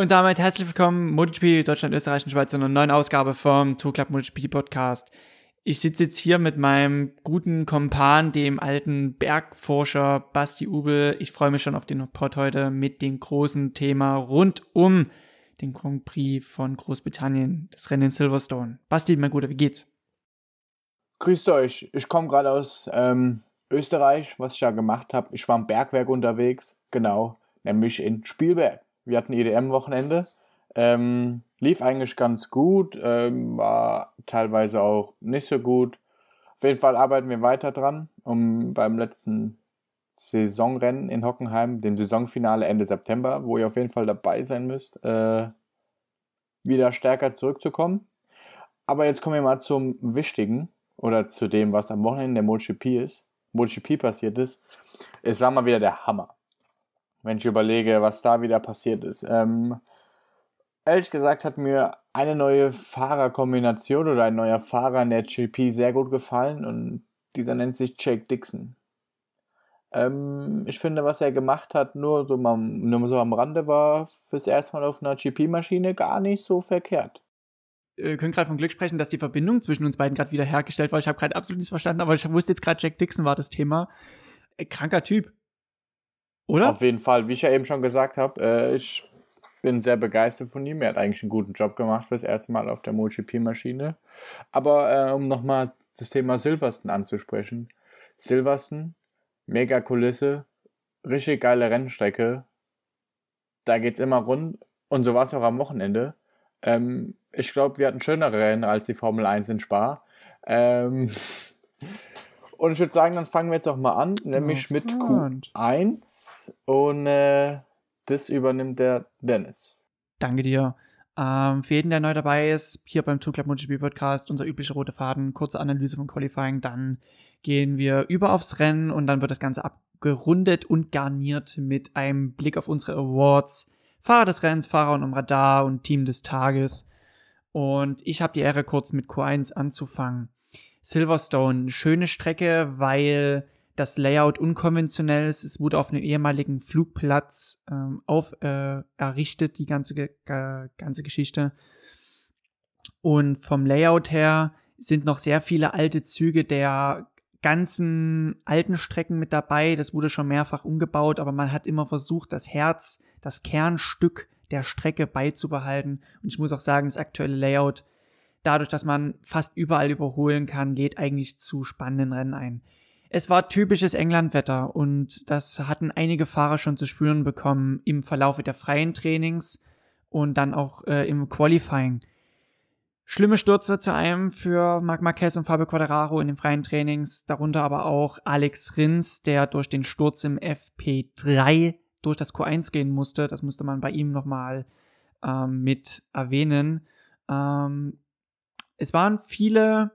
Und damit herzlich willkommen, MotoGP Deutschland, Österreich und Schweiz in einer neuen Ausgabe vom Tour Club MotoGP Podcast. Ich sitze jetzt hier mit meinem guten Kompan, dem alten Bergforscher Basti Ubel. Ich freue mich schon auf den Pod heute mit dem großen Thema rund um den Grand Prix von Großbritannien, das Rennen in Silverstone. Basti, mein Guter, wie geht's? Grüßt euch. Ich komme gerade aus ähm, Österreich, was ich ja gemacht habe. Ich war im Bergwerk unterwegs, genau, nämlich in Spielberg. Wir hatten EDM-Wochenende. Ähm, lief eigentlich ganz gut, ähm, war teilweise auch nicht so gut. Auf jeden Fall arbeiten wir weiter dran, um beim letzten Saisonrennen in Hockenheim, dem Saisonfinale Ende September, wo ihr auf jeden Fall dabei sein müsst, äh, wieder stärker zurückzukommen. Aber jetzt kommen wir mal zum Wichtigen oder zu dem, was am Wochenende der MotoGP ist, MotoGP passiert ist. Es war mal wieder der Hammer. Wenn ich überlege, was da wieder passiert ist. Ähm, ehrlich gesagt hat mir eine neue Fahrerkombination oder ein neuer Fahrer in der GP sehr gut gefallen und dieser nennt sich Jake Dixon. Ähm, ich finde, was er gemacht hat, nur so, mal, nur so am Rande war fürs erste Mal auf einer GP-Maschine gar nicht so verkehrt. Wir können gerade vom Glück sprechen, dass die Verbindung zwischen uns beiden gerade wieder hergestellt war. Ich habe gerade absolut nichts verstanden, aber ich wusste jetzt gerade, Jack Dixon war das Thema. Äh, kranker Typ. Oder? Auf jeden Fall, wie ich ja eben schon gesagt habe, äh, ich bin sehr begeistert von ihm. Er hat eigentlich einen guten Job gemacht fürs erste Mal auf der MotoGP-Maschine. Aber äh, um nochmal das Thema Silverstone anzusprechen. Silverstone mega Kulisse, richtig geile Rennstrecke. Da geht's immer rund und so war es auch am Wochenende. Ähm, ich glaube, wir hatten schönere Rennen als die Formel 1 in Spa. Ähm, und ich würde sagen, dann fangen wir jetzt auch mal an, nämlich oh, mit Q1 und äh, das übernimmt der Dennis. Danke dir. Ähm, für jeden, der neu dabei ist, hier beim Two Club MotoGP Podcast, unser üblicher rote Faden, kurze Analyse von Qualifying, dann gehen wir über aufs Rennen und dann wird das Ganze abgerundet und garniert mit einem Blick auf unsere Awards. Fahrer des Rennens, Fahrer und um Radar und Team des Tages. Und ich habe die Ehre, kurz mit Q1 anzufangen. Silverstone, schöne Strecke, weil das Layout unkonventionell ist. Es wurde auf einem ehemaligen Flugplatz ähm, auf, äh, errichtet, die ganze, äh, ganze Geschichte. Und vom Layout her sind noch sehr viele alte Züge der ganzen alten Strecken mit dabei. Das wurde schon mehrfach umgebaut, aber man hat immer versucht, das Herz, das Kernstück der Strecke beizubehalten. Und ich muss auch sagen, das aktuelle Layout, dadurch, dass man fast überall überholen kann, lädt eigentlich zu spannenden Rennen ein. Es war typisches Englandwetter und das hatten einige Fahrer schon zu spüren bekommen im Verlauf der freien Trainings und dann auch äh, im Qualifying. Schlimme Stürze zu einem für Marc Marquez und Fabio Quadraro in den freien Trainings, darunter aber auch Alex Rins, der durch den Sturz im FP3 durch das Q1 gehen musste. Das musste man bei ihm nochmal ähm, mit erwähnen. Ähm, es waren viele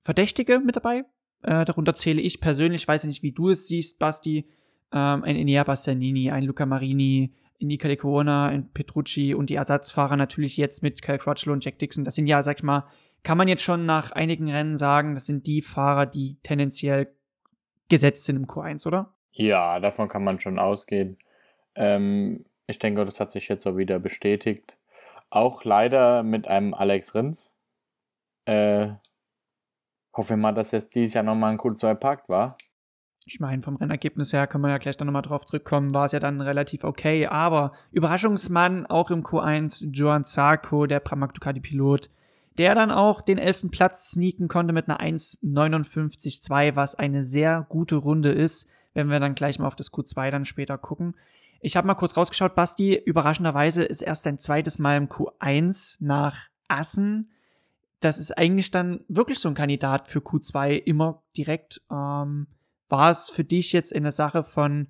Verdächtige mit dabei. Äh, darunter zähle ich persönlich, weiß nicht, wie du es siehst, Basti, ähm, ein Enea Bastianini, ein Luca Marini, Nika Lecona, ein Petrucci und die Ersatzfahrer natürlich jetzt mit Cal Crutchlow und Jack Dixon. Das sind ja, sag ich mal, kann man jetzt schon nach einigen Rennen sagen, das sind die Fahrer, die tendenziell gesetzt sind im Q1, oder? Ja, davon kann man schon ausgehen. Ähm, ich denke, das hat sich jetzt auch wieder bestätigt. Auch leider mit einem Alex Rins. Äh, hoffe mal, dass jetzt dieses Jahr nochmal ein Q2 Park war. Ich meine, vom Rennergebnis her können wir ja gleich dann nochmal drauf zurückkommen, war es ja dann relativ okay. Aber Überraschungsmann auch im Q1, Joan Zarco, der Pramac Ducati-Pilot, der dann auch den elften Platz sneaken konnte mit einer 1,59,2, was eine sehr gute Runde ist wenn wir dann gleich mal auf das Q2 dann später gucken. Ich habe mal kurz rausgeschaut, Basti, überraschenderweise ist erst sein zweites Mal im Q1 nach Assen. Das ist eigentlich dann wirklich so ein Kandidat für Q2 immer direkt. Ähm, war es für dich jetzt eine Sache von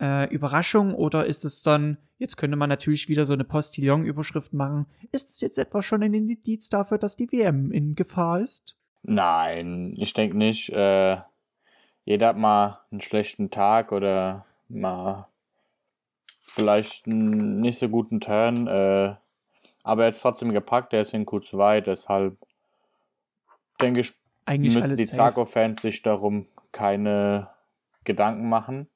äh, Überraschung oder ist es dann, jetzt könnte man natürlich wieder so eine Postillon-Überschrift machen, ist es jetzt etwa schon ein Indiz dafür, dass die WM in Gefahr ist? Nein, ich denke nicht. Äh, jeder hat mal einen schlechten Tag oder mal vielleicht einen nicht so guten Turn, äh, aber er hat es trotzdem gepackt, er ist in Q2, deshalb denke ich, Eigentlich müssen die Zago-Fans sich darum keine Gedanken machen.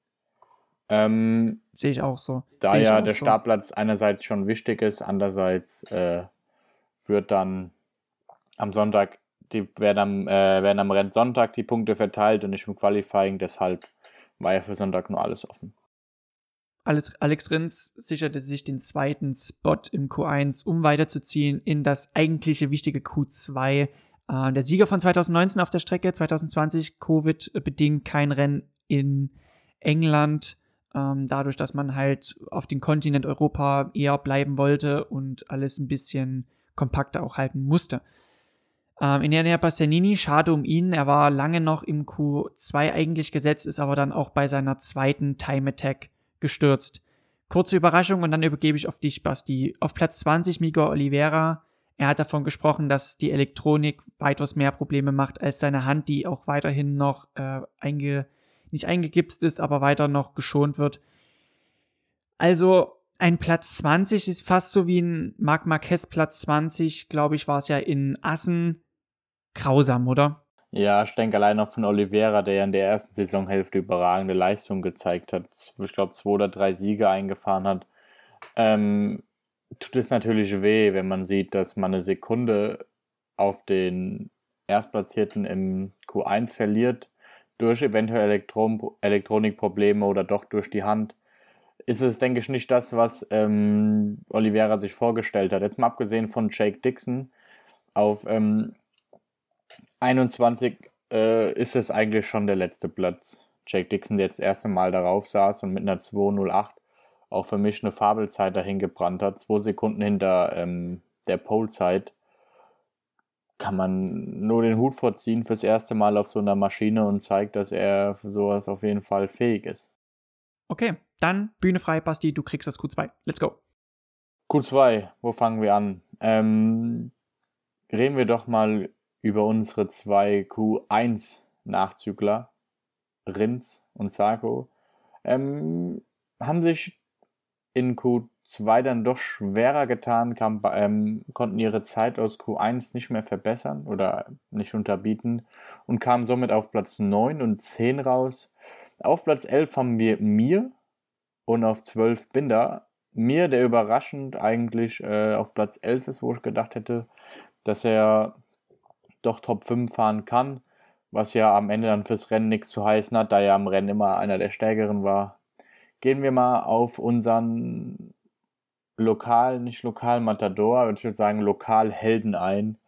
Ähm, Sehe ich auch so. Da ja der so. Startplatz einerseits schon wichtig ist, andererseits äh, wird dann am Sonntag, die werden am, äh, werden am Rennsonntag die Punkte verteilt und nicht im Qualifying, deshalb war ja für Sonntag nur alles offen. Alex, Rins sicherte sich den zweiten Spot im Q1, um weiterzuziehen in das eigentliche wichtige Q2. Äh, der Sieger von 2019 auf der Strecke, 2020 Covid-bedingt kein Rennen in England. Ähm, dadurch, dass man halt auf dem Kontinent Europa eher bleiben wollte und alles ein bisschen kompakter auch halten musste. Ähm, Enea Bastianini, schade um ihn, er war lange noch im Q2 eigentlich gesetzt, ist aber dann auch bei seiner zweiten Time Attack gestürzt. Kurze Überraschung und dann übergebe ich auf dich, Basti. Auf Platz 20 Miguel Oliveira. Er hat davon gesprochen, dass die Elektronik weitaus mehr Probleme macht als seine Hand, die auch weiterhin noch äh, einge nicht eingegipst ist, aber weiter noch geschont wird. Also ein Platz 20 ist fast so wie ein Marc Marquez Platz 20, glaube ich, war es ja in Assen. Grausam, oder? Ja, ich denke allein noch von Oliveira, der ja in der ersten Saisonhälfte überragende Leistung gezeigt hat. Ich glaube, zwei oder drei Siege eingefahren hat. Ähm, tut es natürlich weh, wenn man sieht, dass man eine Sekunde auf den Erstplatzierten im Q1 verliert, durch eventuell Elektron Elektronikprobleme oder doch durch die Hand. Ist es, denke ich, nicht das, was ähm, Oliveira sich vorgestellt hat. Jetzt mal abgesehen von Jake Dixon auf ähm, 21 äh, ist es eigentlich schon der letzte Platz. Jake Dixon, der jetzt das erste Mal darauf saß und mit einer 2.08 auch für mich eine Fabelzeit dahin gebrannt hat. Zwei Sekunden hinter ähm, der Polezeit kann man nur den Hut vorziehen fürs erste Mal auf so einer Maschine und zeigt, dass er für sowas auf jeden Fall fähig ist. Okay, dann Bühne frei, Basti, du kriegst das Q2. Let's go. Q2, wo fangen wir an? Ähm, reden wir doch mal über unsere zwei Q1-Nachzügler, Rins und Sarko. Ähm, haben sich in Q2 dann doch schwerer getan, kam, ähm, konnten ihre Zeit aus Q1 nicht mehr verbessern oder nicht unterbieten und kamen somit auf Platz 9 und 10 raus. Auf Platz 11 haben wir Mir und auf 12 Binder. Mir, der überraschend eigentlich äh, auf Platz 11 ist, wo ich gedacht hätte, dass er doch Top 5 fahren kann, was ja am Ende dann fürs Rennen nichts zu heißen hat, da er am Rennen immer einer der Stärkeren war. Gehen wir mal auf unseren Lokal, nicht Lokal-Matador, ich würde sagen Lokal-Helden ein,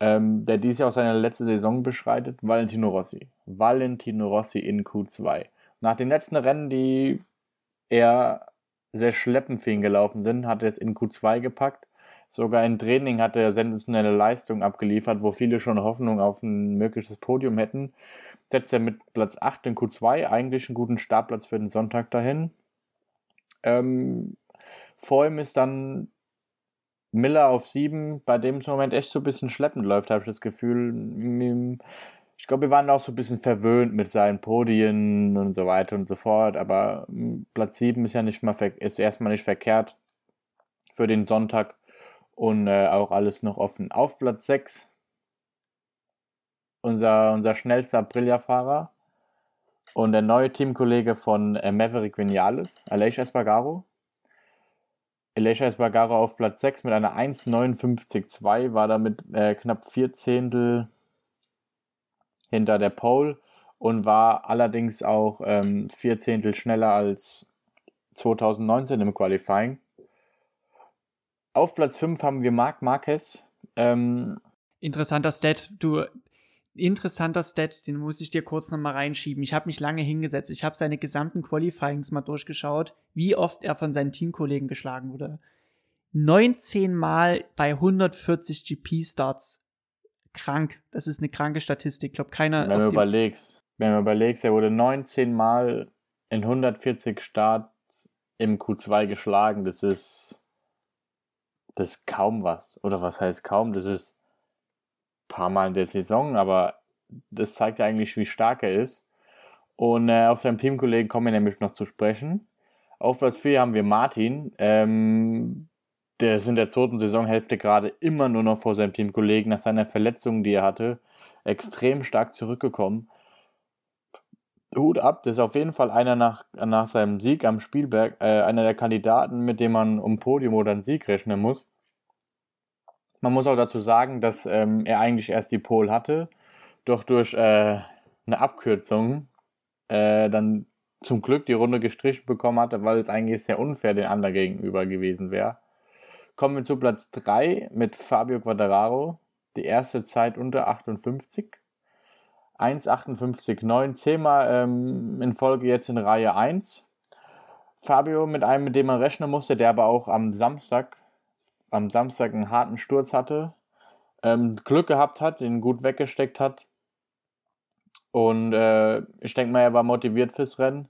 ähm, der dies Jahr auch seine letzte Saison beschreitet, Valentino Rossi. Valentino Rossi in Q2. Nach den letzten Rennen, die eher sehr schleppend für ihn gelaufen sind, hat er es in Q2 gepackt. Sogar im Training hat er sensationelle Leistung abgeliefert, wo viele schon Hoffnung auf ein mögliches Podium hätten. Setzt er mit Platz 8 in Q2 eigentlich einen guten Startplatz für den Sonntag dahin. Ähm, vor ihm ist dann Miller auf 7, bei dem es im Moment echt so ein bisschen schleppend läuft, habe ich das Gefühl. Ich glaube, wir waren auch so ein bisschen verwöhnt mit seinen Podien und so weiter und so fort, aber Platz 7 ist ja nicht mal ist erstmal nicht verkehrt für den Sonntag und äh, auch alles noch offen. Auf Platz 6 unser, unser schnellster Aprilia-Fahrer und der neue Teamkollege von äh, Maverick Vinales, Aleix Espargaro. Aleix Espargaro auf Platz 6 mit einer 1,59,2 war damit äh, knapp vier Zehntel hinter der Pole und war allerdings auch ähm, Zehntel schneller als 2019 im Qualifying. Auf Platz 5 haben wir Marc Marquez. Ähm, interessanter Stat. Du, interessanter Stat, den muss ich dir kurz nochmal reinschieben. Ich habe mich lange hingesetzt. Ich habe seine gesamten Qualifyings mal durchgeschaut, wie oft er von seinen Teamkollegen geschlagen wurde. 19 Mal bei 140 GP-Starts. Krank. Das ist eine kranke Statistik. Ich glaube, keiner. Wenn du überlegst, wenn du überlegst, er wurde 19 Mal in 140 Starts im Q2 geschlagen. Das ist das ist kaum was. Oder was heißt kaum? Das ist ein paar Mal in der Saison, aber das zeigt ja eigentlich, wie stark er ist. Und äh, auf seinen Teamkollegen kommen wir nämlich noch zu sprechen. Auf Platz 4 haben wir Martin. Ähm, der ist in der zweiten Saisonhälfte gerade immer nur noch vor seinem Teamkollegen nach seiner Verletzung, die er hatte, extrem stark zurückgekommen. Hut ab, das ist auf jeden Fall einer nach, nach seinem Sieg am Spielberg, äh, einer der Kandidaten, mit dem man um Podium oder einen Sieg rechnen muss. Man muss auch dazu sagen, dass ähm, er eigentlich erst die Pole hatte, doch durch äh, eine Abkürzung äh, dann zum Glück die Runde gestrichen bekommen hatte, weil es eigentlich sehr unfair den anderen gegenüber gewesen wäre. Kommen wir zu Platz 3 mit Fabio Quattararo. Die erste Zeit unter 58. 1,58,9. Zehnmal ähm, in Folge jetzt in Reihe 1. Fabio mit einem, mit dem man rechnen musste, der aber auch am Samstag, am Samstag einen harten Sturz hatte. Ähm, Glück gehabt hat, den gut weggesteckt hat. Und äh, ich denke mal, er war motiviert fürs Rennen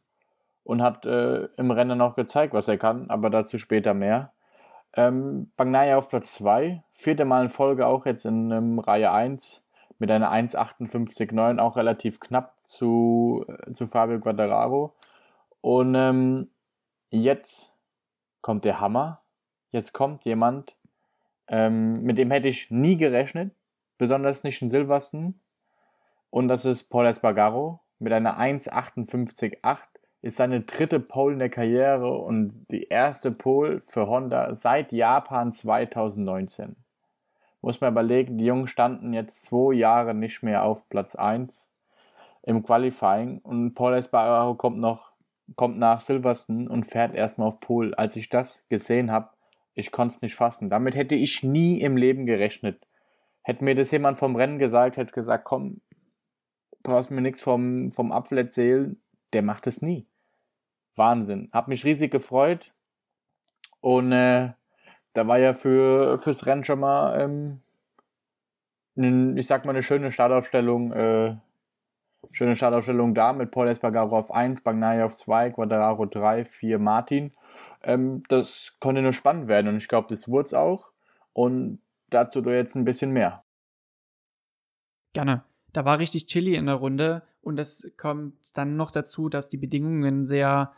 und hat äh, im Rennen auch gezeigt, was er kann, aber dazu später mehr. Ähm, Bagnaya auf Platz 2, vierte Mal in Folge auch jetzt in ähm, Reihe 1 mit einer 1,58,9, auch relativ knapp zu, äh, zu Fabio Quattararo. Und ähm, jetzt kommt der Hammer. Jetzt kommt jemand, ähm, mit dem hätte ich nie gerechnet, besonders nicht in Silverstone. Und das ist Paul Espargaro mit einer 1,58,8 ist seine dritte Pole in der Karriere und die erste Pole für Honda seit Japan 2019. Muss man überlegen, die Jungen standen jetzt zwei Jahre nicht mehr auf Platz 1 im Qualifying und Paul Espargaro kommt noch kommt nach Silverstone und fährt erstmal auf Pole. Als ich das gesehen habe, ich konnte es nicht fassen. Damit hätte ich nie im Leben gerechnet. Hätte mir das jemand vom Rennen gesagt, hätte gesagt, komm, brauchst mir nichts vom, vom Apfel erzählen, der macht es nie. Wahnsinn. Hab mich riesig gefreut. Und äh, da war ja für, fürs Rennen schon mal, ähm, ein, ich sag mal, eine schöne Startaufstellung, äh, schöne Startaufstellung da mit Paul Espargaro auf 1, Bagnaia auf 2, Quadraro 3, 4, Martin. Ähm, das konnte nur spannend werden und ich glaube, das wurde es auch. Und dazu jetzt ein bisschen mehr. Gerne. Da war richtig chilly in der Runde und es kommt dann noch dazu, dass die Bedingungen sehr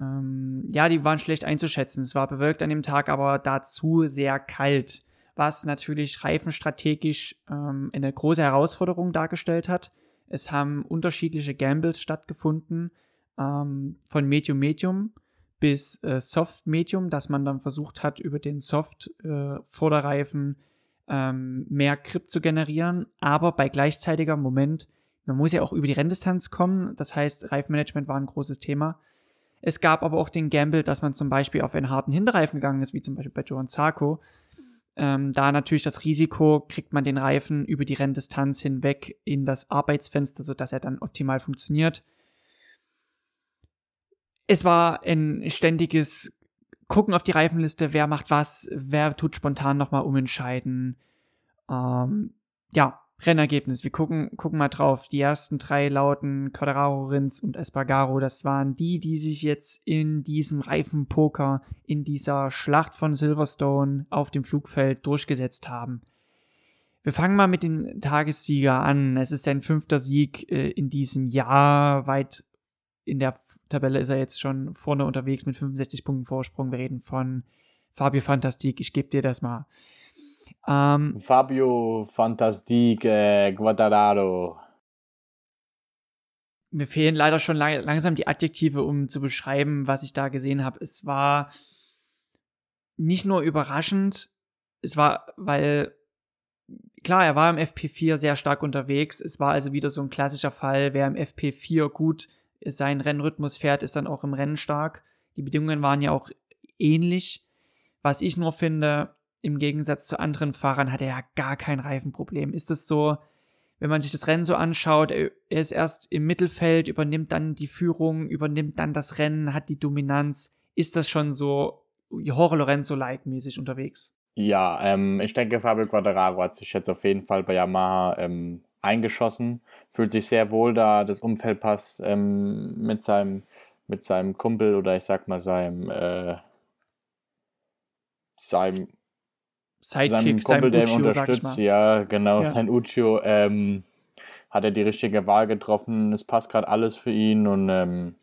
ähm, ja, die waren schlecht einzuschätzen. Es war bewölkt an dem Tag, aber dazu sehr kalt, was natürlich reifenstrategisch ähm, eine große Herausforderung dargestellt hat. Es haben unterschiedliche Gambles stattgefunden, ähm, von Medium Medium bis äh, Soft Medium, dass man dann versucht hat, über den Soft äh, Vorderreifen ähm, mehr Grip zu generieren, aber bei gleichzeitiger Moment, man muss ja auch über die Renndistanz kommen, das heißt, Reifenmanagement war ein großes Thema. Es gab aber auch den Gamble, dass man zum Beispiel auf einen harten Hinterreifen gegangen ist, wie zum Beispiel bei Johan Zarco. Ähm, da natürlich das Risiko, kriegt man den Reifen über die Renndistanz hinweg in das Arbeitsfenster, sodass er dann optimal funktioniert. Es war ein ständiges Gucken auf die Reifenliste, wer macht was, wer tut spontan nochmal umentscheiden. Ähm, ja, Rennergebnis. Wir gucken, gucken mal drauf. Die ersten drei lauten Quadraro, Rins und Espargaro. Das waren die, die sich jetzt in diesem Reifenpoker, in dieser Schlacht von Silverstone auf dem Flugfeld durchgesetzt haben. Wir fangen mal mit dem Tagessieger an. Es ist sein fünfter Sieg äh, in diesem Jahr. Weit in der Tabelle ist er jetzt schon vorne unterwegs mit 65 Punkten Vorsprung. Wir reden von Fabio Fantastik. Ich gebe dir das mal. Ähm, Fabio Fantastique Guadararo. Mir fehlen leider schon lang langsam die Adjektive, um zu beschreiben, was ich da gesehen habe. Es war nicht nur überraschend, es war, weil klar, er war im FP4 sehr stark unterwegs. Es war also wieder so ein klassischer Fall, wer im FP4 gut seinen Rennrhythmus fährt, ist dann auch im Rennen stark. Die Bedingungen waren ja auch ähnlich. Was ich nur finde, im Gegensatz zu anderen Fahrern hat er ja gar kein Reifenproblem. Ist es so, wenn man sich das Rennen so anschaut, er ist erst im Mittelfeld, übernimmt dann die Führung, übernimmt dann das Rennen, hat die Dominanz. Ist das schon so Jorge Lorenzo-like mäßig unterwegs? Ja, ähm, ich denke, Fabio Quadraro hat sich jetzt auf jeden Fall bei Yamaha ähm, eingeschossen, fühlt sich sehr wohl da, das Umfeld passt ähm, mit, seinem, mit seinem Kumpel oder ich sag mal seinem, äh, seinem Sidekick, sein Kumpel, der ihn unterstützt, ja, genau, ja. sein Ucho, ähm, hat er die richtige Wahl getroffen. Es passt gerade alles für ihn und ähm,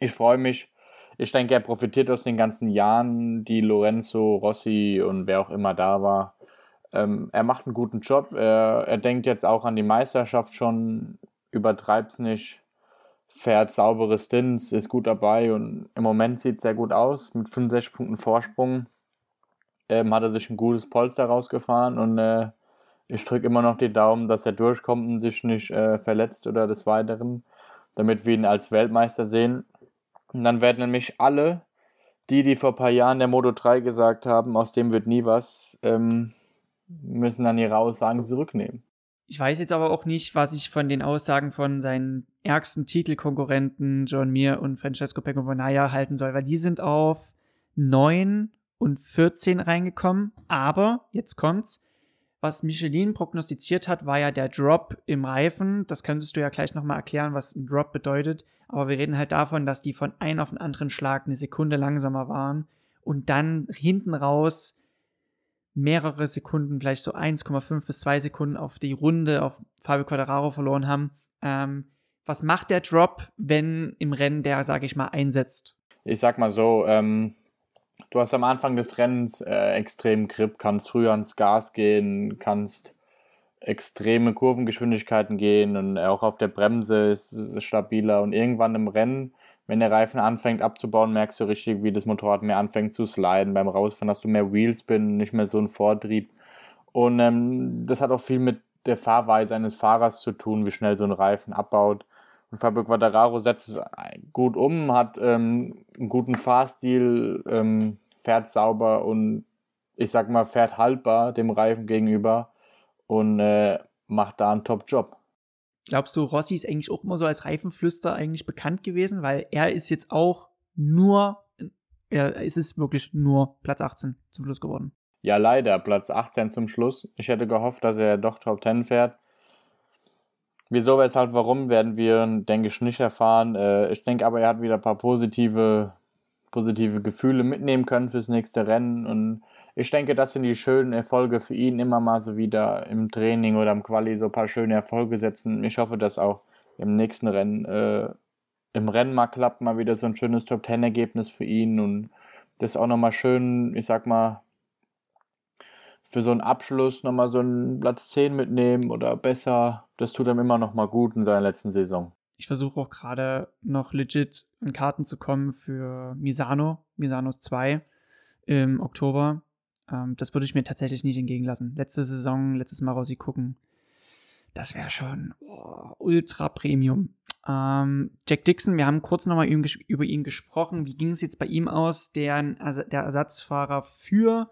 ich freue mich. Ich denke, er profitiert aus den ganzen Jahren, die Lorenzo, Rossi und wer auch immer da war. Ähm, er macht einen guten Job. Er, er denkt jetzt auch an die Meisterschaft schon, übertreibt es nicht. fährt saubere Stints, ist gut dabei und im Moment sieht es sehr gut aus. Mit 65 Punkten Vorsprung ähm, hat er sich ein gutes Polster rausgefahren und äh, ich drücke immer noch die Daumen, dass er durchkommt und sich nicht äh, verletzt oder des Weiteren, damit wir ihn als Weltmeister sehen. Und dann werden nämlich alle, die, die vor ein paar Jahren der Moto 3 gesagt haben, aus dem wird nie was, ähm, müssen dann ihre Aussagen zurücknehmen. Ich weiß jetzt aber auch nicht, was ich von den Aussagen von seinen ärgsten Titelkonkurrenten John Mir und Francesco Pecco halten soll, weil die sind auf 9 und 14 reingekommen. Aber, jetzt kommt's, was Michelin prognostiziert hat, war ja der Drop im Reifen. Das könntest du ja gleich nochmal erklären, was ein Drop bedeutet. Aber wir reden halt davon, dass die von einem auf den anderen Schlag eine Sekunde langsamer waren und dann hinten raus mehrere Sekunden, vielleicht so 1,5 bis 2 Sekunden auf die Runde auf Fabio Quadraro verloren haben. Ähm, was macht der Drop, wenn im Rennen der, sage ich mal, einsetzt? Ich sag mal so, ähm, du hast am Anfang des Rennens äh, extrem Grip, kannst früher ans Gas gehen, kannst extreme Kurvengeschwindigkeiten gehen und auch auf der Bremse ist es stabiler und irgendwann im Rennen wenn der Reifen anfängt abzubauen, merkst du richtig, wie das Motorrad mehr anfängt zu sliden. Beim Rausfahren hast du mehr Wheelspin, nicht mehr so einen Vortrieb. Und ähm, das hat auch viel mit der Fahrweise eines Fahrers zu tun, wie schnell so ein Reifen abbaut. Und Fabio Quattararo setzt es gut um, hat ähm, einen guten Fahrstil, ähm, fährt sauber und ich sag mal, fährt haltbar dem Reifen gegenüber und äh, macht da einen Top-Job. Glaubst du, Rossi ist eigentlich auch immer so als Reifenflüster eigentlich bekannt gewesen, weil er ist jetzt auch nur, er ist es wirklich nur Platz 18 zum Schluss geworden. Ja, leider, Platz 18 zum Schluss. Ich hätte gehofft, dass er doch Top 10 fährt. Wieso, weshalb, warum, werden wir, denke ich, nicht erfahren. Äh, ich denke aber, er hat wieder ein paar positive, positive Gefühle mitnehmen können fürs nächste Rennen und ich denke, das sind die schönen Erfolge für ihn, immer mal so wieder im Training oder im Quali so ein paar schöne Erfolge setzen. Ich hoffe, dass auch im nächsten Rennen, äh, im Rennen mal klappt, mal wieder so ein schönes Top-10-Ergebnis für ihn und das auch nochmal schön, ich sag mal, für so einen Abschluss nochmal so einen Platz 10 mitnehmen oder besser, das tut ihm immer nochmal gut in seiner letzten Saison. Ich versuche auch gerade noch legit in Karten zu kommen für Misano, Misano 2 im Oktober. Ähm, das würde ich mir tatsächlich nicht entgegenlassen. Letzte Saison, letztes Mal Rossi gucken. Das wäre schon oh, ultra Premium. Ähm, Jack Dixon, wir haben kurz nochmal über ihn gesprochen. Wie ging es jetzt bei ihm aus? Der, der Ersatzfahrer für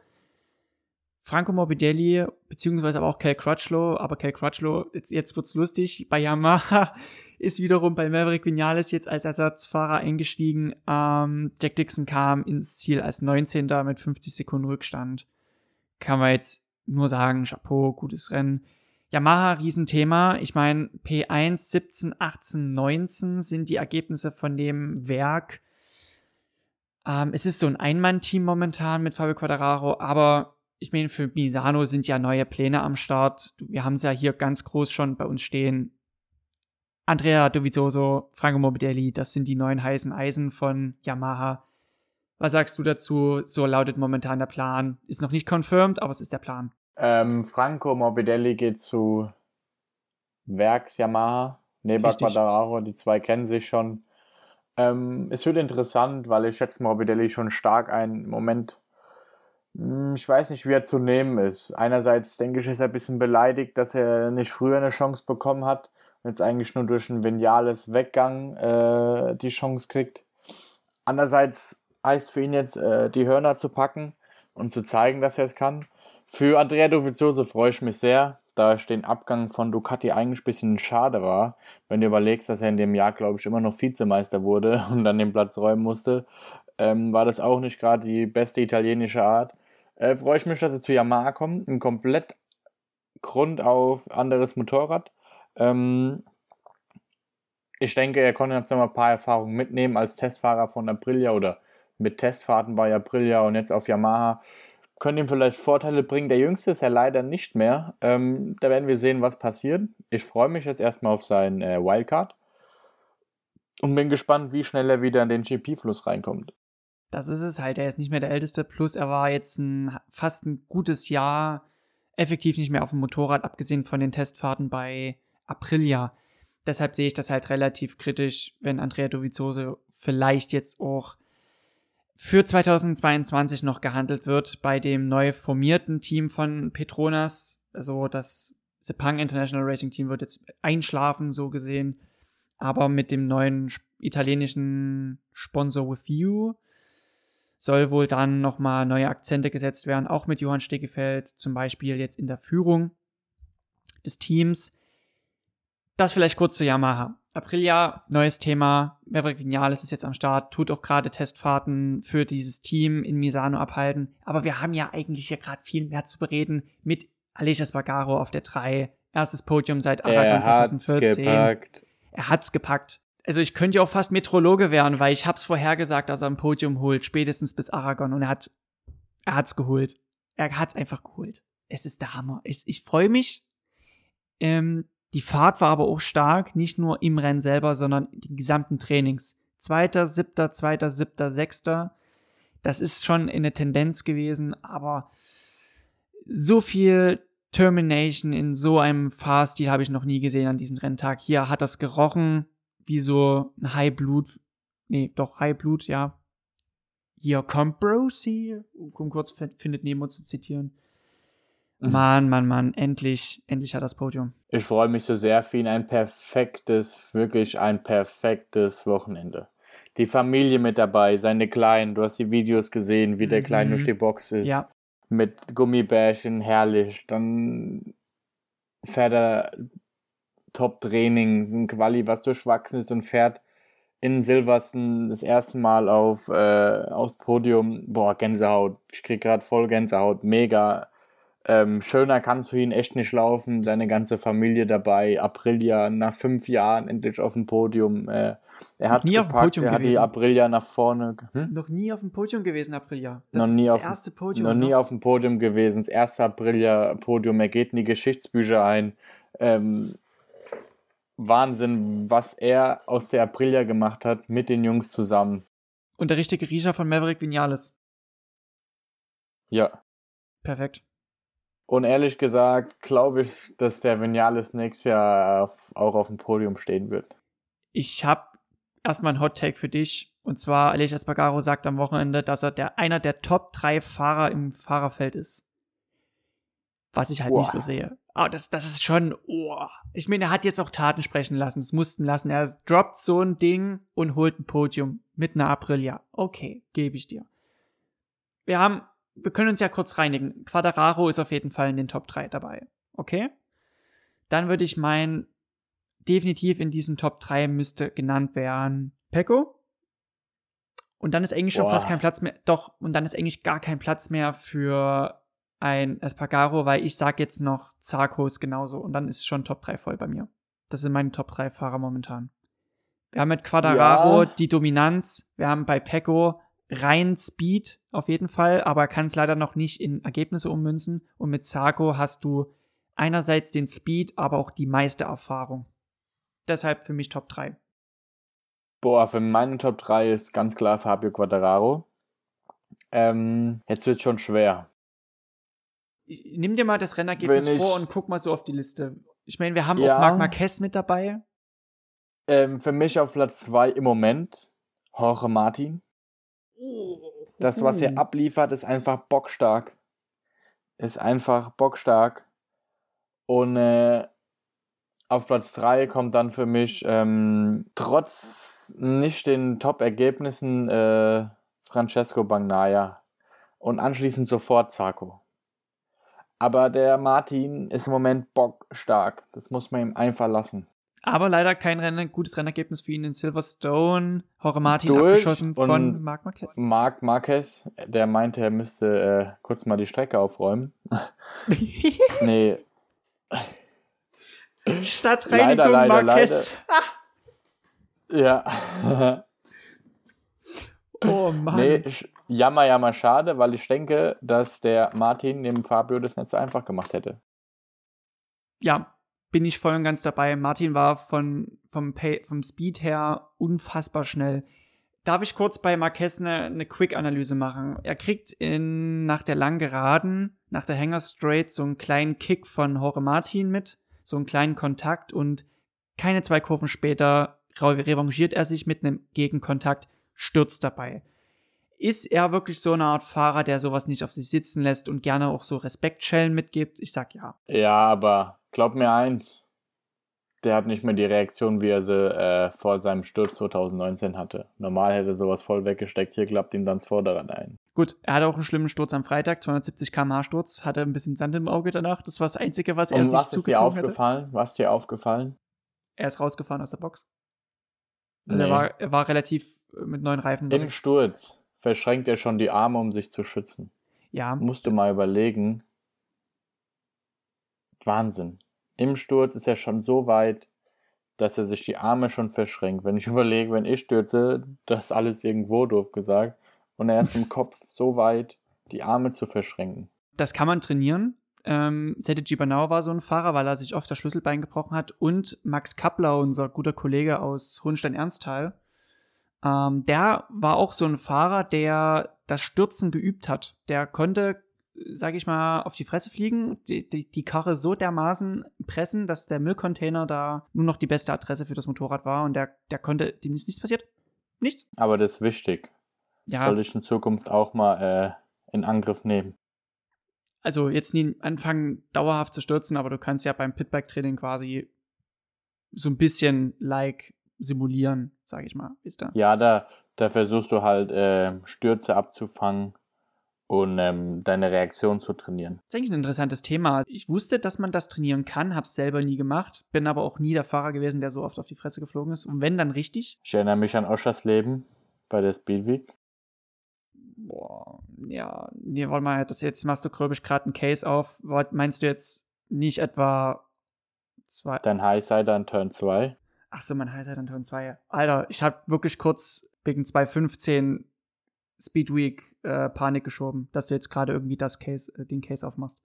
Franco Morbidelli, beziehungsweise aber auch Cal Crutchlow, aber Cal Crutchlow, jetzt, jetzt wird's lustig, bei Yamaha ist wiederum bei Maverick Vinales jetzt als Ersatzfahrer eingestiegen. Ähm, Jack Dixon kam ins Ziel als 19. mit 50 Sekunden Rückstand. Kann man jetzt nur sagen, Chapeau, gutes Rennen. Yamaha, Riesenthema. Ich meine, P1, 17, 18, 19 sind die Ergebnisse von dem Werk. Ähm, es ist so ein Einmann-Team momentan mit Fabio Quadraro, aber ich meine, für Misano sind ja neue Pläne am Start. Wir haben es ja hier ganz groß schon bei uns stehen. Andrea Dovizioso, Franco Morbidelli, das sind die neuen heißen Eisen von Yamaha. Was sagst du dazu? So lautet momentan der Plan. Ist noch nicht confirmed, aber es ist der Plan. Ähm, Franco Morbidelli geht zu Werks Yamaha, Neba Quadraro, die zwei kennen sich schon. Ähm, es wird interessant, weil ich schätze Morbidelli schon stark ein. Moment ich weiß nicht, wie er zu nehmen ist. Einerseits denke ich, ist er ein bisschen beleidigt, dass er nicht früher eine Chance bekommen hat und jetzt eigentlich nur durch ein Vinales Weggang äh, die Chance kriegt. Andererseits heißt für ihn jetzt, äh, die Hörner zu packen und zu zeigen, dass er es kann. Für Andrea Dovizioso freue ich mich sehr, da ich den Abgang von Ducati eigentlich ein bisschen schade war, wenn du überlegst, dass er in dem Jahr, glaube ich, immer noch Vizemeister wurde und dann den Platz räumen musste, ähm, war das auch nicht gerade die beste italienische Art äh, freue ich mich, dass sie zu Yamaha kommen. Ein komplett Grund auf anderes Motorrad. Ähm, ich denke, er konnte jetzt noch mal ein paar Erfahrungen mitnehmen als Testfahrer von Aprilia oder mit Testfahrten bei Aprilia und jetzt auf Yamaha. Können ihm vielleicht Vorteile bringen. Der Jüngste ist ja leider nicht mehr. Ähm, da werden wir sehen, was passiert. Ich freue mich jetzt erstmal auf sein äh, Wildcard und bin gespannt, wie schnell er wieder in den GP-Fluss reinkommt. Das ist es halt. Er ist nicht mehr der Älteste. Plus er war jetzt ein, fast ein gutes Jahr effektiv nicht mehr auf dem Motorrad, abgesehen von den Testfahrten bei Aprilia. deshalb sehe ich das halt relativ kritisch, wenn Andrea Dovizioso vielleicht jetzt auch für 2022 noch gehandelt wird bei dem neu formierten Team von Petronas. Also das Sepang International Racing Team wird jetzt einschlafen, so gesehen. Aber mit dem neuen italienischen Sponsor With You soll wohl dann nochmal neue Akzente gesetzt werden, auch mit Johann Stegefeld, zum Beispiel jetzt in der Führung des Teams. Das vielleicht kurz zu Yamaha. Aprilia, neues Thema. Maverick Vinales ist jetzt am Start, tut auch gerade Testfahrten für dieses Team in Misano abhalten. Aber wir haben ja eigentlich hier gerade viel mehr zu bereden mit Aleix Espargaro auf der 3. Erstes Podium seit Aragon 2014. Gepackt. Er hat's gepackt. Also ich könnte ja auch fast Metrologe werden, weil ich hab's vorhergesagt, dass er ein Podium holt, spätestens bis Aragon. Und er hat, er hat's geholt. Er hat's einfach geholt. Es ist der Hammer. Ich, ich freue mich. Ähm, die Fahrt war aber auch stark, nicht nur im Rennen selber, sondern die gesamten Trainings. Zweiter, siebter, zweiter, siebter, sechster. Das ist schon eine Tendenz gewesen, aber so viel Termination in so einem Fahrstil habe ich noch nie gesehen an diesem Renntag. Hier hat das gerochen wie so ein High Blut, nee, doch High Blut, ja. Hier kommt Brosi, um kurz findet Nemo zu zitieren. Mhm. Mann, Mann, Mann, endlich, endlich hat das Podium. Ich freue mich so sehr für ihn. Ein perfektes, wirklich ein perfektes Wochenende. Die Familie mit dabei, seine Kleinen, du hast die Videos gesehen, wie der Kleine mhm. durch die Box ist. Ja. Mit Gummibärchen, herrlich. Dann fährt er Top-Training, ein Quali, was durchwachsen ist und fährt in Silverstone das erste Mal auf, äh, aufs Podium. Boah, Gänsehaut. Ich krieg gerade voll Gänsehaut. Mega ähm, schöner kann es für ihn echt nicht laufen. Seine ganze Familie dabei. Aprilia nach fünf Jahren endlich auf dem Podium. Äh, er hat nie auf dem Podium er hat gewesen. die Aprilia nach vorne. Hm? Noch nie auf dem Podium gewesen, Aprilia. Das noch nie ist das erste Podium. Noch nie auf dem Podium gewesen. Das erste Aprilia-Podium. Er geht in die Geschichtsbücher ein. Ähm, Wahnsinn, was er aus der Aprilia gemacht hat mit den Jungs zusammen. Und der richtige Riecher von Maverick Vinales. Ja. Perfekt. Und ehrlich gesagt glaube ich, dass der Vinales nächstes Jahr auch auf dem Podium stehen wird. Ich habe erstmal ein Hot Take für dich. Und zwar, Aleix Espargaro sagt am Wochenende, dass er der, einer der Top 3 Fahrer im Fahrerfeld ist. Was ich halt Boah. nicht so sehe. Aber das, das ist schon, oh. Ich meine, er hat jetzt auch Taten sprechen lassen. Es mussten lassen. Er droppt so ein Ding und holt ein Podium mit einer Aprilia. Okay, gebe ich dir. Wir haben wir können uns ja kurz reinigen. Quadraro ist auf jeden Fall in den Top 3 dabei. Okay? Dann würde ich meinen, definitiv in diesen Top 3 müsste genannt werden Pecco. Und dann ist eigentlich schon Boah. fast kein Platz mehr. Doch, und dann ist eigentlich gar kein Platz mehr für ein Espargaro, weil ich sag jetzt noch Zarkos genauso. Und dann ist schon Top 3 voll bei mir. Das sind meine Top 3 Fahrer momentan. Wir haben mit Quadraro ja. die Dominanz. Wir haben bei Pecco rein Speed auf jeden Fall, aber kann es leider noch nicht in Ergebnisse ummünzen. Und mit Sarko hast du einerseits den Speed, aber auch die meiste Erfahrung. Deshalb für mich Top 3. Boah, für meine Top 3 ist ganz klar Fabio Quattararo. Ähm, jetzt wird schon schwer. Ich, nimm dir mal das Rennergebnis ich, vor und guck mal so auf die Liste. Ich meine, wir haben ja, auch Marc Marquez mit dabei. Ähm, für mich auf Platz 2 im Moment Jorge Martin. Das, was er abliefert, ist einfach bockstark. Ist einfach bockstark. Und äh, auf Platz 3 kommt dann für mich ähm, trotz nicht den Top-Ergebnissen äh, Francesco Bagnaia und anschließend sofort Zarco. Aber der Martin ist im Moment bockstark. Das muss man ihm einfach lassen. Aber leider kein Rennen, gutes Rennergebnis für ihn in Silverstone. Jorge Martin Durch abgeschossen von Marc Marquez. Marc Marquez, der meinte, er müsste äh, kurz mal die Strecke aufräumen. nee. Stadtreinigung leider, leider, Marquez. Leider. ja. oh Mann. Nee, jammer, jammer, schade, weil ich denke, dass der Martin dem Fabio das nicht so einfach gemacht hätte. Ja, bin ich voll und ganz dabei. Martin war von, vom, Pay, vom Speed her unfassbar schnell. Darf ich kurz bei Marquez eine, eine Quick-Analyse machen? Er kriegt in, nach der langen Geraden, nach der Hanger Straight, so einen kleinen Kick von Jorge Martin mit, so einen kleinen Kontakt und keine zwei Kurven später revanchiert er sich mit einem Gegenkontakt, stürzt dabei. Ist er wirklich so eine Art Fahrer, der sowas nicht auf sich sitzen lässt und gerne auch so Respektschellen mitgibt? Ich sag ja. Ja, aber glaub mir eins, der hat nicht mehr die Reaktion, wie er sie äh, vor seinem Sturz 2019 hatte. Normal hätte er sowas voll weggesteckt, hier klappt ihm dann das Vorderrad ein. Gut, er hatte auch einen schlimmen Sturz am Freitag, 270 km/h Sturz, hatte ein bisschen Sand im Auge danach. Das war das Einzige, was er Und sich was ist dir zugezogen aufgefallen? Hätte. Was ist dir aufgefallen? Er ist rausgefahren aus der Box. Nee. er, war, er war relativ mit neuen Reifen. Im. Sturz verschränkt er schon die Arme, um sich zu schützen. ja, Musst du mal überlegen. Wahnsinn. Im Sturz ist er schon so weit, dass er sich die Arme schon verschränkt. Wenn ich überlege, wenn ich stürze, das ist alles irgendwo doof gesagt. Und er ist im Kopf so weit, die Arme zu verschränken. das kann man trainieren. Ähm, Sete Gibanau war so ein Fahrer, weil er sich oft das Schlüsselbein gebrochen hat. Und Max Kappler, unser guter Kollege aus Hohenstein-Ernsthal, ähm, der war auch so ein Fahrer, der das Stürzen geübt hat. Der konnte, sag ich mal, auf die Fresse fliegen, die, die, die Karre so dermaßen pressen, dass der Müllcontainer da nur noch die beste Adresse für das Motorrad war. Und der, der konnte, dem ist nichts passiert. Nichts. Aber das ist wichtig. Ja, Soll ich in Zukunft auch mal äh, in Angriff nehmen. also jetzt nie anfangen, dauerhaft zu stürzen, aber du kannst ja beim Pitbike-Training quasi so ein bisschen like simulieren, sage ich mal. Ist da. Ja, da, da versuchst du halt äh, Stürze abzufangen und ähm, deine Reaktion zu trainieren. Das ist eigentlich ein interessantes Thema. Ich wusste, dass man das trainieren kann, hab's selber nie gemacht, bin aber auch nie der Fahrer gewesen, der so oft auf die Fresse geflogen ist. Und wenn, dann richtig. Ich erinnere mich an Oschers Leben bei der Speedweek. Boah, ja, nee, warte mal, das jetzt machst du gröbisch gerade einen Case auf. Wart- Meinst du jetzt nicht etwa zwei, Dein Highsider in Turn 2. Ach so, mein Highside an Turn 2. Alter, ich habe wirklich kurz wegen 215 Speedweek äh, Panik geschoben, dass du jetzt gerade irgendwie das Case, äh, den Case aufmachst.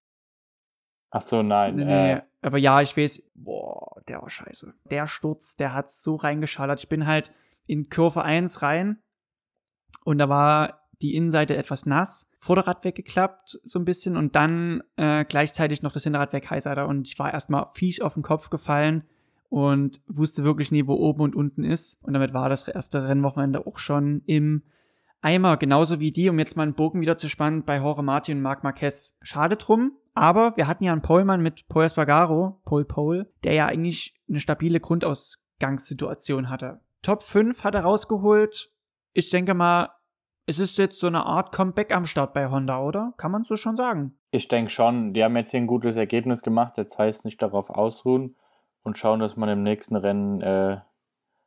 Ach so, nein. Nee, nee, Äh, aber ja, ich weiß, boah, der war scheiße. Der Sturz, der hat so reingeschallert. Ich bin halt in Kurve 1 rein und da war die Innenseite etwas nass, Vorderrad weggeklappt so ein bisschen und dann äh, gleichzeitig noch das Hinterrad weg, Highsider und ich war erstmal fies auf den Kopf gefallen und wusste wirklich nie, wo oben und unten ist und damit war das erste Rennwochenende auch schon im Eimer, genauso wie die, um jetzt mal einen Bogen wieder zu spannen, bei Jorge Martin und Marc Marquez. Schade drum, aber wir hatten ja einen Polemann mit Paul Espargaro, Pole Pole, der ja eigentlich eine stabile Grundausgangssituation hatte. Top 5 hat er rausgeholt. Ich denke mal, es ist jetzt so eine Art Comeback am Start bei Honda, oder? Kann man so schon sagen. ich denke schon, die haben jetzt hier ein gutes Ergebnis gemacht. Jetzt heißt nicht darauf ausruhen und schauen, dass man im nächsten Rennen äh,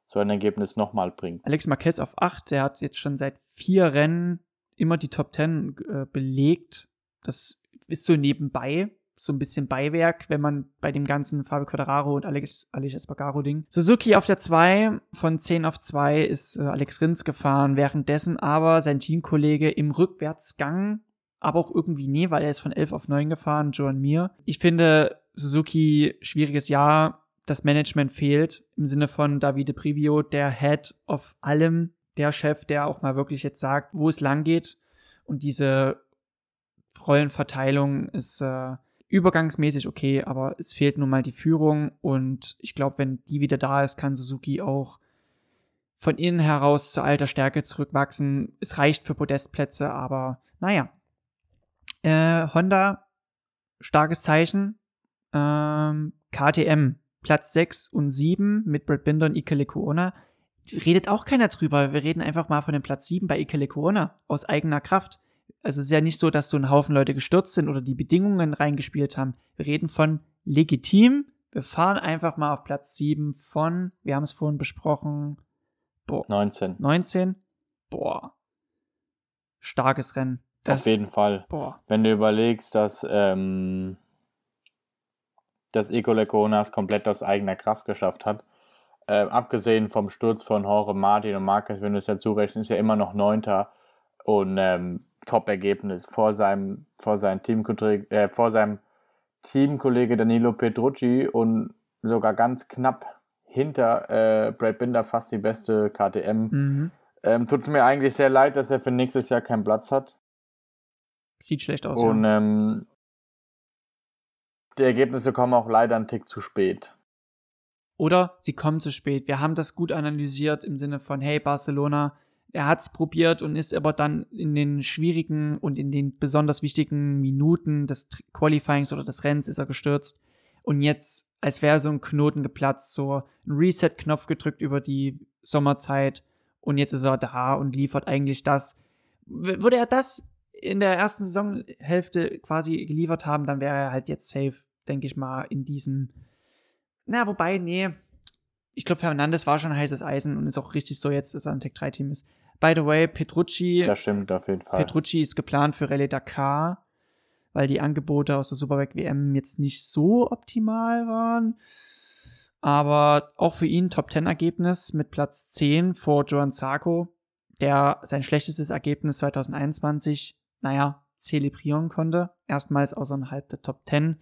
so ein Ergebnis nochmal bringt. Alex Marquez auf 8, der hat jetzt schon seit vier Rennen immer die Top 10 äh, belegt. Das ist so nebenbei, so ein bisschen Beiwerk, wenn man bei dem ganzen Fabio Quadraro und Alex, Alex Espargaro Ding. Suzuki auf der 2, von 10 auf 2 ist äh, Alex Rins gefahren, währenddessen aber sein Teamkollege im Rückwärtsgang, aber auch irgendwie nee, weil er ist von 11 auf 9 gefahren, Joan Mir. Ich finde, Suzuki, schwieriges Jahr, das Management fehlt, im Sinne von Davide Privio, der Head of allem, der Chef, der auch mal wirklich jetzt sagt, wo es lang geht. Und diese Rollenverteilung ist äh, übergangsmäßig okay, aber es fehlt nun mal die Führung. Und ich glaube, wenn die wieder da ist, kann Suzuki auch von innen heraus zu alter Stärke zurückwachsen. Es reicht für Podestplätze, aber naja. Äh, Honda, starkes Zeichen. Ähm, KTM, Platz 6 und 7 mit Brad Binder und Ike Lecuona. Redet auch keiner drüber. Wir reden einfach mal von dem Platz 7 bei Ike Lecuona aus eigener Kraft. Also es ist ja nicht so, dass so ein Haufen Leute gestürzt sind oder die Bedingungen reingespielt haben. Wir reden von legitim. Wir fahren einfach mal auf Platz 7 von, wir haben es vorhin besprochen, boah, 19. 19. Boah. Starkes Rennen. Das, Auf jeden Fall. Boah. Wenn du überlegst, dass ähm, das Eco Leconas komplett aus eigener Kraft geschafft hat, äh, abgesehen vom Sturz von Jorge Martin und Marquez, wenn du es ja zurechnest, ist er immer noch Neunter und ähm, Top-Ergebnis vor seinem, vor seinem Teamkollege, äh, vor seinem Teamkollege Danilo Petrucci und sogar ganz knapp hinter äh, Brad Binder fast die beste KTM. Mhm. Ähm, tut mir eigentlich sehr leid, dass er für nächstes Jahr keinen Platz hat. Sieht schlecht aus. Und ja. ähm, die Ergebnisse kommen auch leider einen Tick zu spät. Oder sie kommen zu spät. Wir haben das gut analysiert im Sinne von, hey, Barcelona, er hat es probiert und ist aber dann in den schwierigen und in den besonders wichtigen Minuten des Qualifyings oder des Rennens ist er gestürzt. Und jetzt, als wäre so ein Knoten geplatzt, so ein Reset-Knopf gedrückt über die Sommerzeit und jetzt ist er da und liefert eigentlich das. Würde er das in der ersten Saisonhälfte quasi geliefert haben, dann wäre er halt jetzt safe, denke ich mal, in diesem. Na, wobei, nee. Ich glaube, Fernandes war schon heißes Eisen und ist auch richtig so jetzt, dass er ein Tech 3 Team ist. By the way, Petrucci. Das stimmt auf jeden Fall. Petrucci ist geplant für Rallye Dakar, weil die Angebote aus der Superbike WM jetzt nicht so optimal waren. Aber auch für ihn Top 10 Ergebnis mit Platz 10 vor Joan Sarko, der sein schlechtestes Ergebnis 2021 naja, zelebrieren konnte. Erstmals außerhalb der Top 10.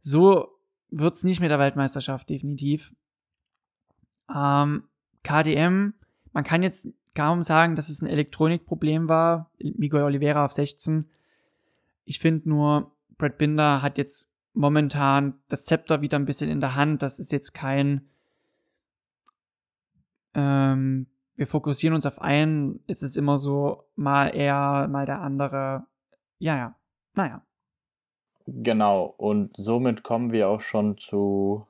So wird es nicht mit der Weltmeisterschaft, definitiv. Ähm, KDM, man kann jetzt kaum sagen, dass es ein Elektronikproblem war. Miguel Oliveira auf 16. Ich finde nur, Brad Binder hat jetzt momentan das Zepter wieder ein bisschen in der Hand. Das ist jetzt kein ähm, wir fokussieren uns auf einen, ist es immer so, mal er, mal der andere. Ja, ja. Naja. Genau, und somit kommen wir auch schon zu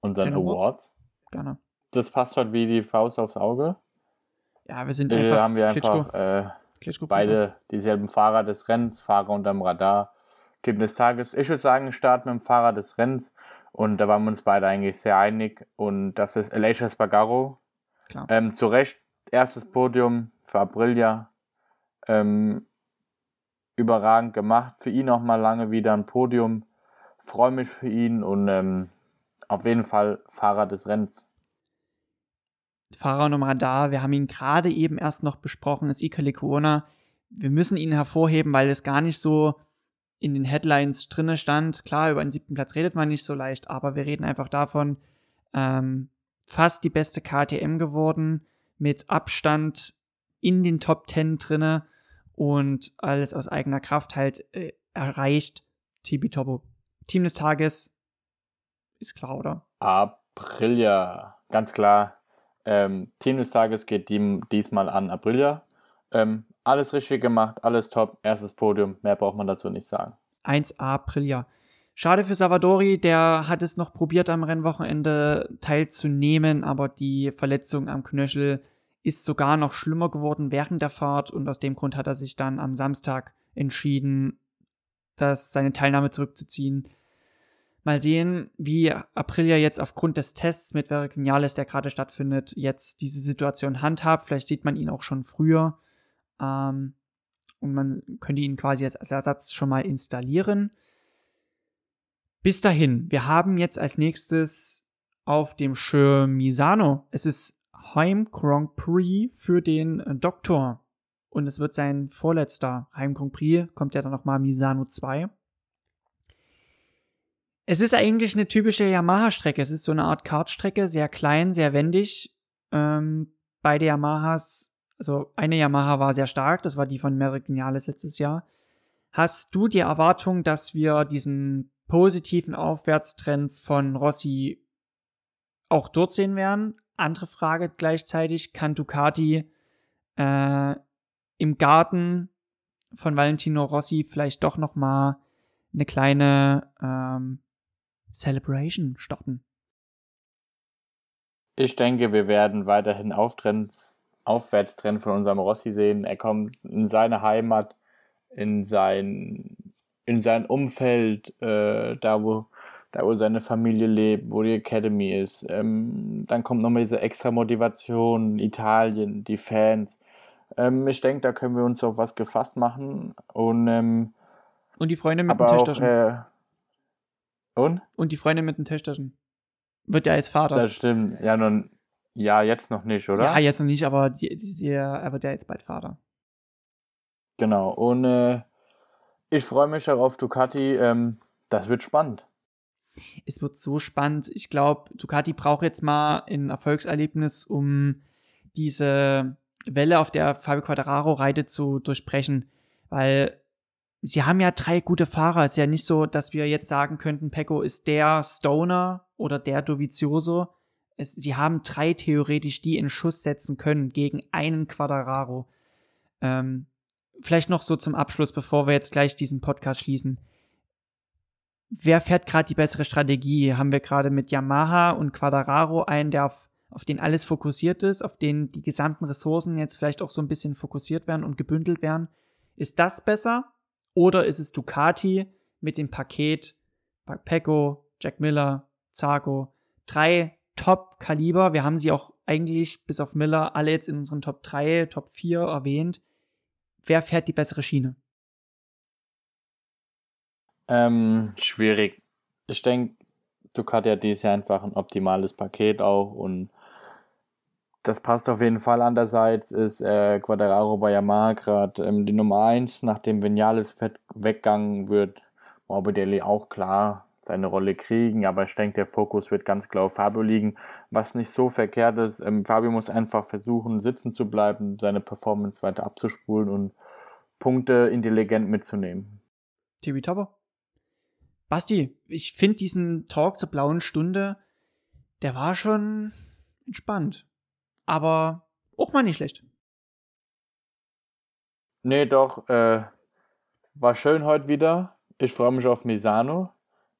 unseren Awards. Awards. Gerne. Das passt halt wie die Faust aufs Auge. Ja, wir sind äh, einfach. haben wir einfach äh, beide dieselben Fahrer des Rennens, Fahrer unterm Radar, Team des Tages. Ich würde sagen, starten mit dem Fahrer des Rennens. Und da waren wir uns beide eigentlich sehr einig. Und das ist Elisha Spargaro, Klar. Ähm, zu Recht, erstes Podium für Aprilia. Ähm, überragend gemacht. Für ihn auch mal lange wieder ein Podium. Freue mich für ihn und ähm, auf jeden Fall Fahrer des Rennens. Fahrer Nummer da. Wir haben ihn gerade eben erst noch besprochen, ist Ika Lekuona. Wir müssen ihn hervorheben, weil es gar nicht so in den Headlines drinne stand. Klar, über einen siebten Platz redet man nicht so leicht, aber wir reden einfach davon, ähm, fast die beste KTM geworden, mit Abstand in den Top 10 drinne und alles aus eigener Kraft halt äh, erreicht. Tibi Tobo. Team des Tages ist klar, oder? Aprilia, ganz klar. Ähm, Team des Tages geht die, diesmal an Aprilia. Ähm, alles richtig gemacht, alles top, erstes Podium, mehr braucht man dazu nicht sagen. 1A Aprilia. Schade für Savadori, der hat es noch probiert am Rennwochenende teilzunehmen, aber die Verletzung am Knöchel ist sogar noch schlimmer geworden während der Fahrt und aus dem Grund hat er sich dann am Samstag entschieden, dass seine Teilnahme zurückzuziehen. Mal sehen, wie Aprilia jetzt aufgrund des Tests mit Veric Vinales, der gerade stattfindet, jetzt diese Situation handhabt. Vielleicht sieht man ihn auch schon früher. Ähm, und man könnte ihn quasi als Ersatz schon mal installieren. Bis dahin, wir haben jetzt als nächstes auf dem Schirm Misano. Es ist Heim Grand Prix für den Doktor. Und es wird sein vorletzter Heim Grand Prix. Kommt ja dann nochmal Misano 2. Es ist eigentlich eine typische Yamaha-Strecke. Es ist so eine Art Kartstrecke, sehr klein, sehr wendig. Ähm, beide Yamahas, also eine Yamaha war sehr stark, das war die von Merrick Vinales letztes Jahr. Hast du die Erwartung, dass wir diesen positiven Aufwärtstrend von Rossi auch dort sehen werden. Andere Frage gleichzeitig, kann Ducati äh, im Garten von Valentino Rossi vielleicht doch noch mal eine kleine ähm, Celebration starten? Ich denke, wir werden weiterhin Auftrends, Aufwärtstrend von unserem Rossi sehen. Er kommt in seine Heimat, in sein in sein Umfeld, äh, da wo da wo seine Familie lebt, wo die Academy ist. Ähm, dann kommt nochmal diese extra Motivation, Italien, die Fans. Ähm, ich denke, da können wir uns auf was gefasst machen. Und, ähm, und die Freunde mit den Tischtaschen. Äh, und? Und die Freunde mit den Tischtaschen. Wird ja als Vater. Das stimmt. Ja, nun, ja, jetzt noch nicht, oder? Ja, jetzt noch nicht, aber die, die, er wird ja jetzt bald Vater. Genau. Und äh, ich freue mich darauf, Ducati. Ähm, das wird spannend. Es wird so spannend. Ich glaube, Ducati braucht jetzt mal ein Erfolgserlebnis, um diese Welle, auf der Fabio Quadraro reitet, zu durchbrechen. Weil sie haben ja drei gute Fahrer. Es ist ja nicht so, dass wir jetzt sagen könnten, Pecco ist der Stoner oder der Dovizioso. Es, sie haben drei theoretisch, die in Schuss setzen können gegen einen Quadraro. Ähm, vielleicht noch so zum Abschluss, bevor wir jetzt gleich diesen Podcast schließen. Wer fährt gerade die bessere Strategie? Haben wir gerade mit Yamaha und Quadraro einen, der auf, auf den alles fokussiert ist, auf den die gesamten Ressourcen jetzt vielleicht auch so ein bisschen fokussiert werden und gebündelt werden? Ist das besser? Oder ist es Ducati mit dem Paket Pecco, Jack Miller, Zago? Drei Top-Kaliber. Wir haben sie auch eigentlich bis auf Miller alle jetzt in unseren Top 3, Top 4 erwähnt. Wer fährt die bessere Schiene? Ähm, schwierig. Ich denke, Ducati hat dieses Jahr einfach ein optimales Paket auch und das passt auf jeden Fall. Andererseits ist äh, Quadraro bei Yamaha gerade ähm, die Nummer 1, nachdem Vinales weggegangen wird. Morbidelli auch klar seine Rolle kriegen, aber ich denke, der Fokus wird ganz klar auf Fabio liegen, was nicht so verkehrt ist. Ähm, Fabio muss einfach versuchen, sitzen zu bleiben, seine Performance weiter abzuspulen und Punkte intelligent mitzunehmen. Tibi Topper. Basti, ich finde diesen Talk zur blauen Stunde, der war schon entspannt aber auch mal nicht schlecht. Nee, doch, äh, war schön heute wieder. Ich freue mich auf Misano.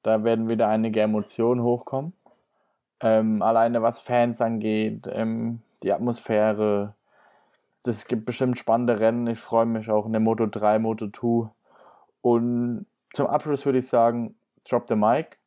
Da werden wieder einige Emotionen hochkommen. Ähm, alleine was Fans angeht, ähm, die Atmosphäre. Das gibt bestimmt spannende Rennen. Ich freue mich auch in der Moto 3, Moto 2. Und zum Abschluss würde ich sagen, drop the mic.